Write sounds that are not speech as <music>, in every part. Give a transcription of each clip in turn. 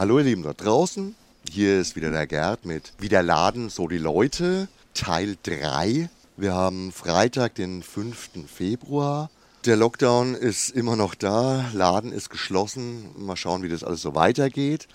Hallo ihr Lieben da draußen, hier ist wieder der Gerd mit Wieder Laden, so die Leute, Teil 3. Wir haben Freitag, den 5. Februar. Der Lockdown ist immer noch da, Laden ist geschlossen. Mal schauen, wie das alles so weitergeht.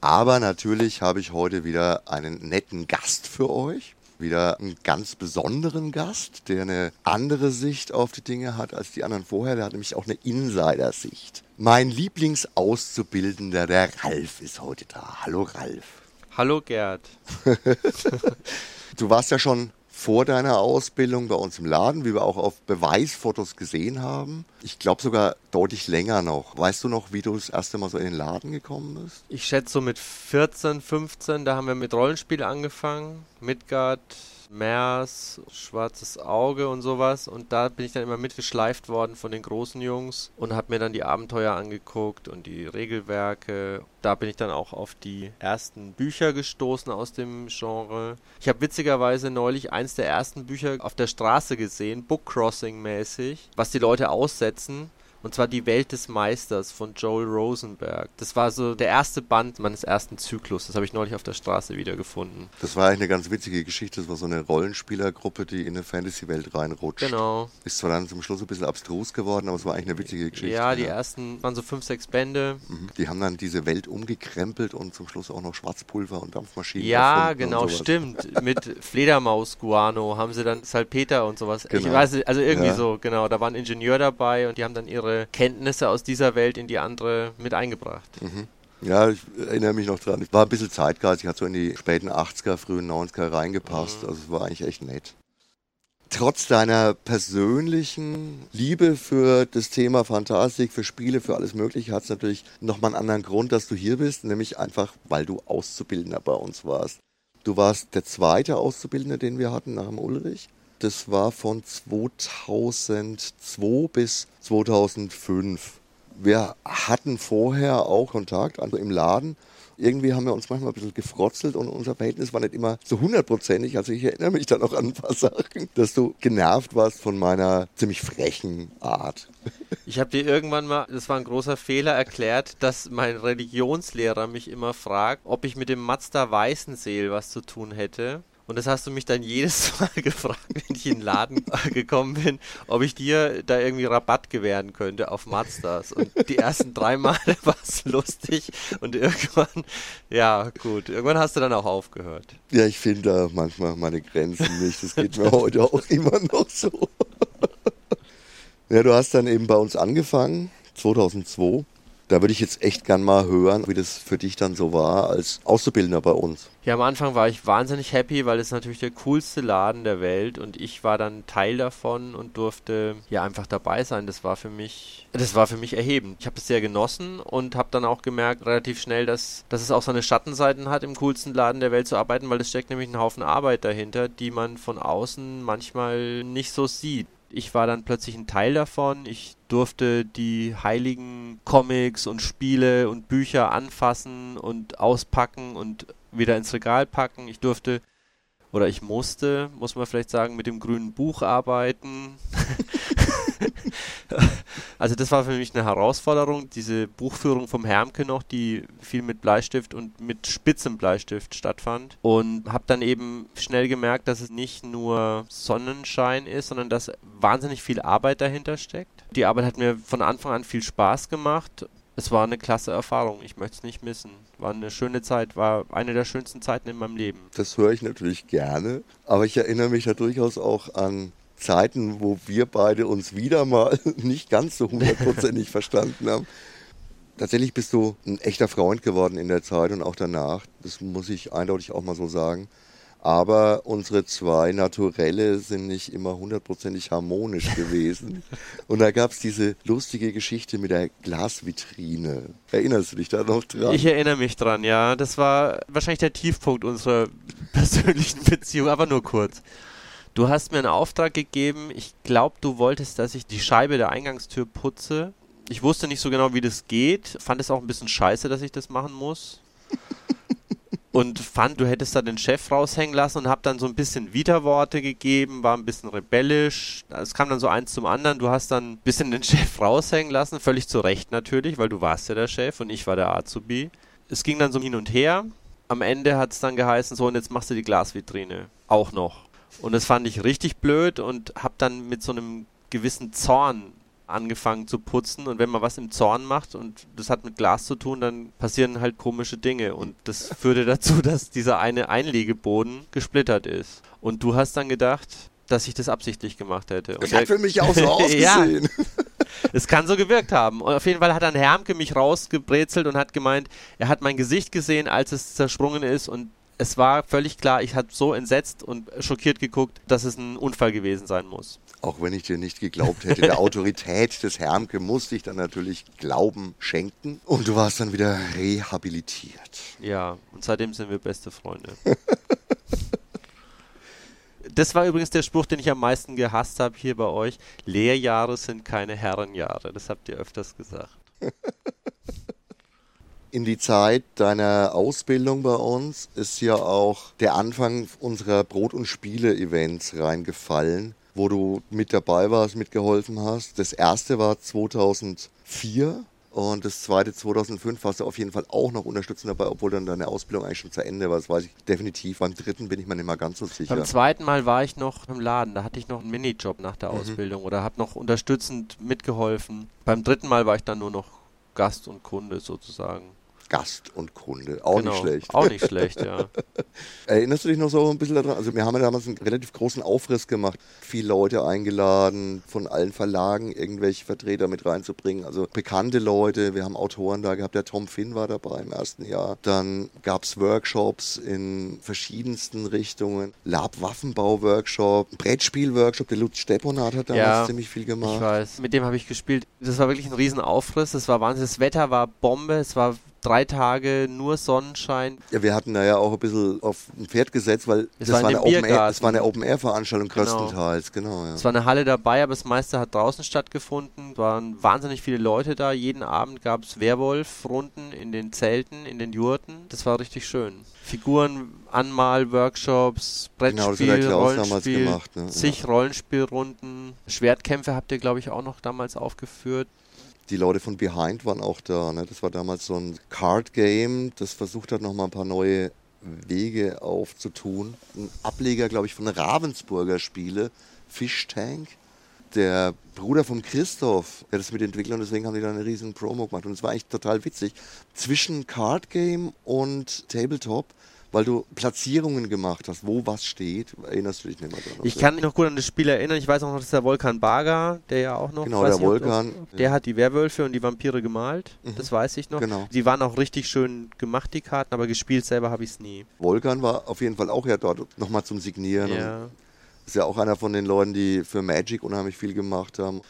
Aber natürlich habe ich heute wieder einen netten Gast für euch. Wieder einen ganz besonderen Gast, der eine andere Sicht auf die Dinge hat als die anderen vorher. Der hat nämlich auch eine Insider-Sicht. Mein Lieblingsauszubildender, der Ralf, ist heute da. Hallo Ralf. Hallo Gerd. <laughs> du warst ja schon vor deiner Ausbildung bei uns im Laden, wie wir auch auf Beweisfotos gesehen haben. Ich glaube sogar deutlich länger noch. Weißt du noch, wie du das erste Mal so in den Laden gekommen bist? Ich schätze so mit 14, 15, da haben wir mit Rollenspiel angefangen. Midgard, Mers, Schwarzes Auge und sowas. Und da bin ich dann immer mitgeschleift worden von den großen Jungs und habe mir dann die Abenteuer angeguckt und die Regelwerke. Da bin ich dann auch auf die ersten Bücher gestoßen aus dem Genre. Ich habe witzigerweise neulich eins der ersten Bücher auf der Straße gesehen, Bookcrossing mäßig, was die Leute aussetzen und zwar Die Welt des Meisters von Joel Rosenberg. Das war so der erste Band meines ersten Zyklus. Das habe ich neulich auf der Straße wiedergefunden. Das war eigentlich eine ganz witzige Geschichte. Das war so eine Rollenspielergruppe, die in eine Fantasy-Welt reinrutscht. Genau. Ist zwar dann zum Schluss ein bisschen abstrus geworden, aber es war eigentlich eine witzige Geschichte. Ja, die ja. ersten waren so fünf, sechs Bände. Mhm. Die haben dann diese Welt umgekrempelt und zum Schluss auch noch Schwarzpulver und Dampfmaschinen. Ja, genau, stimmt. Mit <laughs> Fledermaus-Guano haben sie dann Salpeter und sowas. Genau. Ich weiß, also irgendwie ja. so, genau. Da war ein Ingenieur dabei und die haben dann ihre Kenntnisse aus dieser Welt in die andere mit eingebracht. Mhm. Ja, ich erinnere mich noch dran. Ich war ein bisschen zeitgeistig, hat so in die späten 80er, frühen 90er reingepasst. Mhm. Also es war eigentlich echt nett. Trotz deiner persönlichen Liebe für das Thema Fantastik, für Spiele, für alles Mögliche, hat es natürlich nochmal einen anderen Grund, dass du hier bist, nämlich einfach, weil du Auszubildender bei uns warst. Du warst der zweite Auszubildende, den wir hatten nach dem Ulrich. Das war von 2002 bis 2005. Wir hatten vorher auch Kontakt, also im Laden. Irgendwie haben wir uns manchmal ein bisschen gefrotzelt und unser Verhältnis war nicht immer so hundertprozentig. Also ich erinnere mich da noch an ein paar <laughs> Sachen, dass du genervt warst von meiner ziemlich frechen Art. <laughs> Ich habe dir irgendwann mal, das war ein großer Fehler, erklärt, dass mein Religionslehrer mich immer fragt, ob ich mit dem Mazda Weißenseel was zu tun hätte. Und das hast du mich dann jedes <laughs> Mal gefragt, wenn ich in den Laden gekommen bin, ob ich dir da irgendwie Rabatt gewähren könnte auf Mazdas. Und die ersten drei Male <laughs> war es lustig und irgendwann, ja gut, irgendwann hast du dann auch aufgehört. Ja, ich finde da manchmal meine Grenzen nicht. Das geht mir heute auch <laughs> immer noch so. Ja, du hast dann eben bei uns angefangen, 2002. Da würde ich jetzt echt gern mal hören, wie das für dich dann so war als Auszubildender bei uns. Ja, am Anfang war ich wahnsinnig happy, weil es natürlich der coolste Laden der Welt und ich war dann Teil davon und durfte ja einfach dabei sein. Das war für mich, das war für mich erhebend. Ich habe es sehr genossen und habe dann auch gemerkt relativ schnell, dass, dass es auch seine Schattenseiten hat, im coolsten Laden der Welt zu arbeiten, weil es steckt nämlich ein Haufen Arbeit dahinter, die man von außen manchmal nicht so sieht ich war dann plötzlich ein Teil davon. Ich durfte die heiligen Comics und Spiele und Bücher anfassen und auspacken und wieder ins Regal packen. Ich durfte oder ich musste, muss man vielleicht sagen, mit dem grünen Buch arbeiten. <laughs> <laughs> also das war für mich eine Herausforderung, diese Buchführung vom Hermke noch, die viel mit Bleistift und mit spitzem Bleistift stattfand und habe dann eben schnell gemerkt, dass es nicht nur Sonnenschein ist, sondern dass wahnsinnig viel Arbeit dahinter steckt. Die Arbeit hat mir von Anfang an viel Spaß gemacht es war eine klasse Erfahrung. Ich möchte es nicht missen. War eine schöne Zeit, war eine der schönsten Zeiten in meinem Leben. Das höre ich natürlich gerne, aber ich erinnere mich da durchaus auch an Zeiten, wo wir beide uns wieder mal <laughs> nicht ganz so hundertprozentig verstanden haben. Tatsächlich bist du ein echter Freund geworden in der Zeit und auch danach. Das muss ich eindeutig auch mal so sagen. Aber unsere zwei Naturelle sind nicht immer hundertprozentig harmonisch gewesen. <laughs> Und da gab es diese lustige Geschichte mit der Glasvitrine. Erinnerst du dich da noch dran? Ich erinnere mich dran, ja. Das war wahrscheinlich der Tiefpunkt unserer <laughs> persönlichen Beziehung, aber nur kurz. Du hast mir einen Auftrag gegeben. Ich glaube, du wolltest, dass ich die Scheibe der Eingangstür putze. Ich wusste nicht so genau, wie das geht. Fand es auch ein bisschen scheiße, dass ich das machen muss <laughs> und fand, du hättest da den Chef raushängen lassen und hab dann so ein bisschen Widerworte gegeben, war ein bisschen rebellisch. Es kam dann so eins zum anderen. Du hast dann ein bisschen den <laughs> Chef raushängen lassen, völlig zu Recht natürlich, weil du warst ja der Chef und ich war der Azubi. es ging dann so hin und her. Am Ende hat es dann geheißen, so und jetzt machst du die Glasvitrine auch noch. Und das fand ich richtig blöd und habe dann mit so einem gewissen Zorn angefangen zu putzen und wenn man was im Zorn macht und das hat mit Glas zu tun, dann passieren halt komische Dinge und das <laughs> führte dazu, dass dieser eine Einlegeboden gesplittert ist. Und du hast dann gedacht, dass ich das absichtlich gemacht hätte. Und das hat für mich auch so <laughs> ausgesehen. ja, <laughs> es kann so gewirkt haben. Und auf jeden Fall hat dann Hermke mich rausgebrezelt und hat gemeint, er hat mein Gesicht gesehen, als es zersprungen ist und es war völlig klar, ich habe so entsetzt und schockiert geguckt, dass es ein Unfall gewesen sein muss. Auch wenn ich dir nicht geglaubt hätte, der <laughs> Autorität des Hermke musste ich dann natürlich Glauben schenken und du warst dann wieder rehabilitiert. Ja, und seitdem sind wir beste Freunde. <laughs> das war übrigens der Spruch, den ich am meisten gehasst habe hier bei euch. Lehrjahre sind keine Herrenjahre. Das habt ihr öfters gesagt. <laughs> In die Zeit deiner Ausbildung bei uns ist ja auch der Anfang unserer Brot- und Spiele-Events reingefallen, wo du mit dabei warst, mitgeholfen hast. Das erste war 2004 und das zweite 2005 warst du auf jeden Fall auch noch unterstützend dabei, obwohl dann deine Ausbildung eigentlich schon zu Ende war. Das weiß ich definitiv. Beim dritten bin ich mir nicht mal ganz so sicher. Beim zweiten Mal war ich noch im Laden. Da hatte ich noch einen Minijob nach der mhm. Ausbildung oder habe noch unterstützend mitgeholfen. Beim dritten Mal war ich dann nur noch Gast und Kunde sozusagen. Gast und Kunde. Auch genau, nicht schlecht. Auch nicht schlecht, ja. <laughs> Erinnerst du dich noch so ein bisschen daran? Also wir haben ja damals einen relativ großen Aufriss gemacht. Viele Leute eingeladen, von allen Verlagen irgendwelche Vertreter mit reinzubringen. Also bekannte Leute. Wir haben Autoren da gehabt. Der Tom Finn war dabei im ersten Jahr. Dann gab es Workshops in verschiedensten Richtungen. Lab-Waffenbau-Workshop, Brettspiel-Workshop. Der Lutz Steponat hat damals ja, ziemlich viel gemacht. Ich weiß. Mit dem habe ich gespielt. Das war wirklich ein Riesenaufriss. Das war Wahnsinn. Das Wetter war Bombe. Es war drei Tage nur Sonnenschein. Ja, wir hatten da ja auch ein bisschen auf ein Pferd gesetzt, weil das, war, eine Open Air, das war eine Open-Air-Veranstaltung genau. größtenteils. Genau, ja. Es war eine Halle dabei, aber das meiste hat draußen stattgefunden. Es waren wahnsinnig viele Leute da. Jeden Abend gab es Werwolf-Runden in den Zelten, in den Jurten. Das war richtig schön. Figuren, Anmal-Workshops, Brettspiel, genau, Rollenspiel, gemacht, ne? zig ja. Rollenspielrunden, Schwertkämpfe habt ihr, glaube ich, auch noch damals aufgeführt die Leute von Behind waren auch da. Ne? Das war damals so ein Card-Game, das versucht hat, nochmal ein paar neue Wege aufzutun. Ein Ableger, glaube ich, von Ravensburger Spiele, Fish Tank. Der Bruder von Christoph, der das mitentwickelt und deswegen haben die da eine riesen Promo gemacht. Und es war eigentlich total witzig. Zwischen Card Game und Tabletop weil du Platzierungen gemacht hast, wo was steht. Erinnerst du dich nicht mehr dran? Ich kann mich noch gut an das Spiel erinnern. Ich weiß auch noch, dass der Volkan Baga, der ja auch noch. Genau, der Volkan. Der hat die Werwölfe und die Vampire gemalt. Mhm. Das weiß ich noch. Genau. Die waren auch richtig schön gemacht, die Karten, aber gespielt selber habe ich es nie. Volkan war auf jeden Fall auch ja dort nochmal zum Signieren. Ja. Ist ja auch einer von den Leuten, die für Magic unheimlich viel gemacht haben.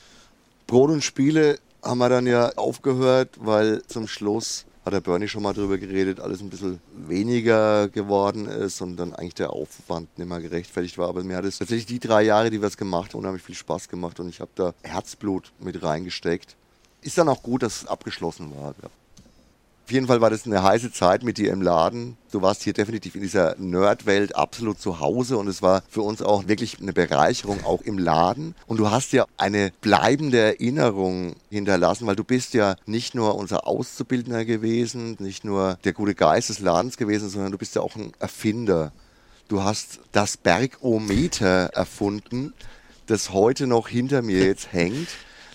Brot und Spiele haben wir dann ja aufgehört, weil zum Schluss hat der Bernie schon mal drüber geredet, alles ein bisschen weniger geworden ist und dann eigentlich der Aufwand nicht mehr gerechtfertigt war. Aber mir hat es tatsächlich die drei Jahre, die wir es gemacht haben, unheimlich viel Spaß gemacht und ich habe da Herzblut mit reingesteckt. Ist dann auch gut, dass es abgeschlossen war. Ja. Auf jeden Fall war das eine heiße Zeit mit dir im Laden. Du warst hier definitiv in dieser Nerd-Welt absolut zu Hause und es war für uns auch wirklich eine Bereicherung, auch im Laden. Und du hast ja eine bleibende Erinnerung hinterlassen, weil du bist ja nicht nur unser Auszubildender gewesen, nicht nur der gute Geist des Ladens gewesen, sondern du bist ja auch ein Erfinder. Du hast das Bergometer erfunden, das heute noch hinter mir jetzt hängt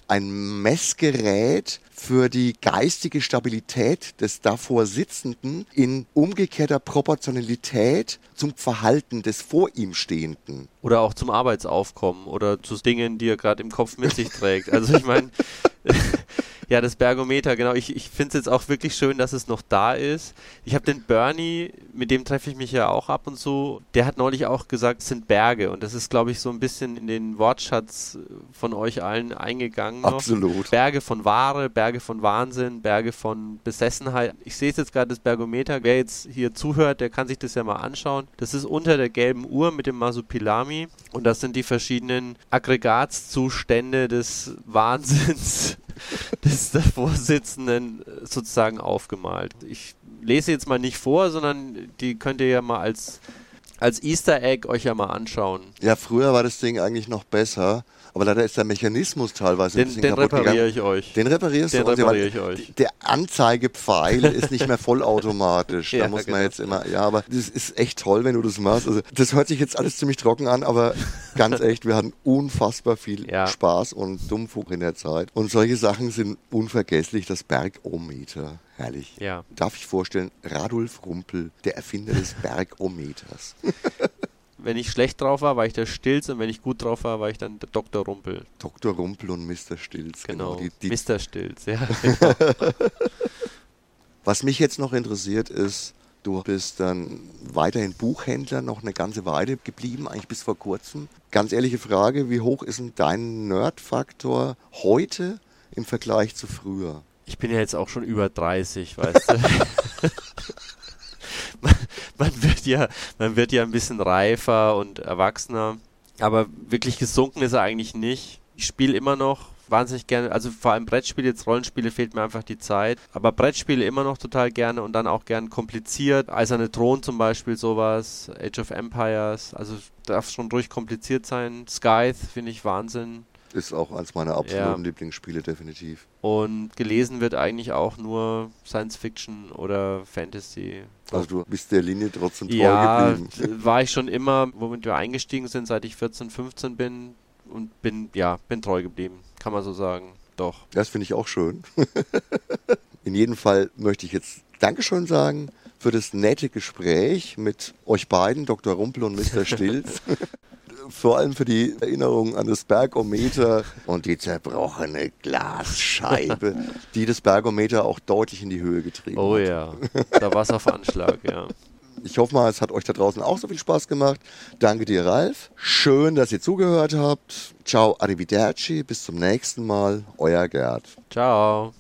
ein Messgerät für die geistige Stabilität des davor Sitzenden in umgekehrter Proportionalität zum Verhalten des vor ihm Stehenden. Oder auch zum Arbeitsaufkommen oder zu Dingen, die er gerade im Kopf mit sich trägt. Also ich meine, <laughs> Ja, das Bergometer, genau. Ich, ich finde es jetzt auch wirklich schön, dass es noch da ist. Ich habe den Bernie, mit dem treffe ich mich ja auch ab und zu, der hat neulich auch gesagt, es sind Berge. Und das ist, glaube ich, so ein bisschen in den Wortschatz von euch allen eingegangen. Noch. Absolut. Berge von Ware, Berge von Wahnsinn, Berge von Besessenheit. Ich sehe jetzt gerade das Bergometer. Wer jetzt hier zuhört, der kann sich das ja mal anschauen. Das ist unter der gelben Uhr mit dem Masupilami. Und das sind die verschiedenen Aggregatzustände des Wahnsinns <laughs> des <laughs> Vorsitzenden äh, sozusagen aufgemalt. Ich lese jetzt mal nicht vor, sondern die könnt ihr ja mal als, als Easter Egg euch ja mal anschauen. Ja, früher war das Ding eigentlich noch besser. Aber leider ist der Mechanismus teilweise den, ein bisschen den kaputt repariere ich euch. Den reparierst den du? repariere ich euch. Der Anzeigepfeil <laughs> ist nicht mehr vollautomatisch. ja, da muss man genau. jetzt immer, ja, aber das ist echt toll, wenn du das machst. Also, das hört sich jetzt alles ziemlich trocken an, aber ganz echt, wir hatten unfassbar viel ja. Spaß und Dummfug in der Zeit. Und solche Sachen sind unvergesslich, das Bergometer. Herrlich. Ja. Darf ich vorstellen, Radolf Rumpel, der Erfinder des Bergometers. <laughs> wenn ich schlecht drauf war, war ich der Stilz und wenn ich gut drauf war, war ich dann der Dr. Rumpel. Dr. Rumpel und Mr. Stilz. Genau, genau. Die, die Mr. Stilz, ja. Genau. <laughs> Was mich jetzt noch interessiert ist, du bist dann weiterhin Buchhändler noch eine ganze Weile geblieben, eigentlich bis vor kurzem. Ganz ehrliche Frage, wie hoch ist denn dein Nerdfaktor heute im Vergleich zu früher? Ich bin ja jetzt auch schon über 30, weißt du. <laughs> man, wird ja, man wird ja ein bisschen reifer und erwachsener. Aber wirklich gesunken ist er eigentlich nicht. Ich spiele immer noch wahnsinnig gerne, also vor allem Brettspiele, jetzt Rollenspiele fehlt mir einfach die Zeit. Aber Brettspiele immer noch total gerne und dann auch gern kompliziert. Eiserne Thron zum Beispiel, sowas. Age of Empires, also darf schon durchkompliziert sein. Scythe finde ich Wahnsinn. Ist auch eins meiner absoluten ja. Lieblingsspiele, definitiv. Und gelesen wird eigentlich auch nur Science Fiction oder Fantasy. Also du bist der Linie trotzdem treu ja, geblieben. <laughs> war ich schon immer, womit wir eingestiegen sind, seit ich 14, 15 bin und bin, ja, bin treu geblieben, kann man so sagen. Doch. Das finde ich auch schön. <laughs> In jedem Fall möchte ich jetzt Dankeschön sagen für das nette Gespräch mit euch beiden, Dr. Rumpel und Mr. <laughs> Stilz vor allem für die Erinnerung an das Bergometer und die zerbrochene Glasscheibe, <laughs> die das Bergometer auch deutlich in die Höhe getrieben oh, hat. Oh ja, da war es auf Anschlag, ja. Ich hoffe mal, es hat euch da draußen auch so viel Spaß gemacht. Danke dir, Ralf. Schön, dass ihr zugehört habt. Ciao, arrivederci. Bis zum nächsten Mal. Euer Gerd. Ciao.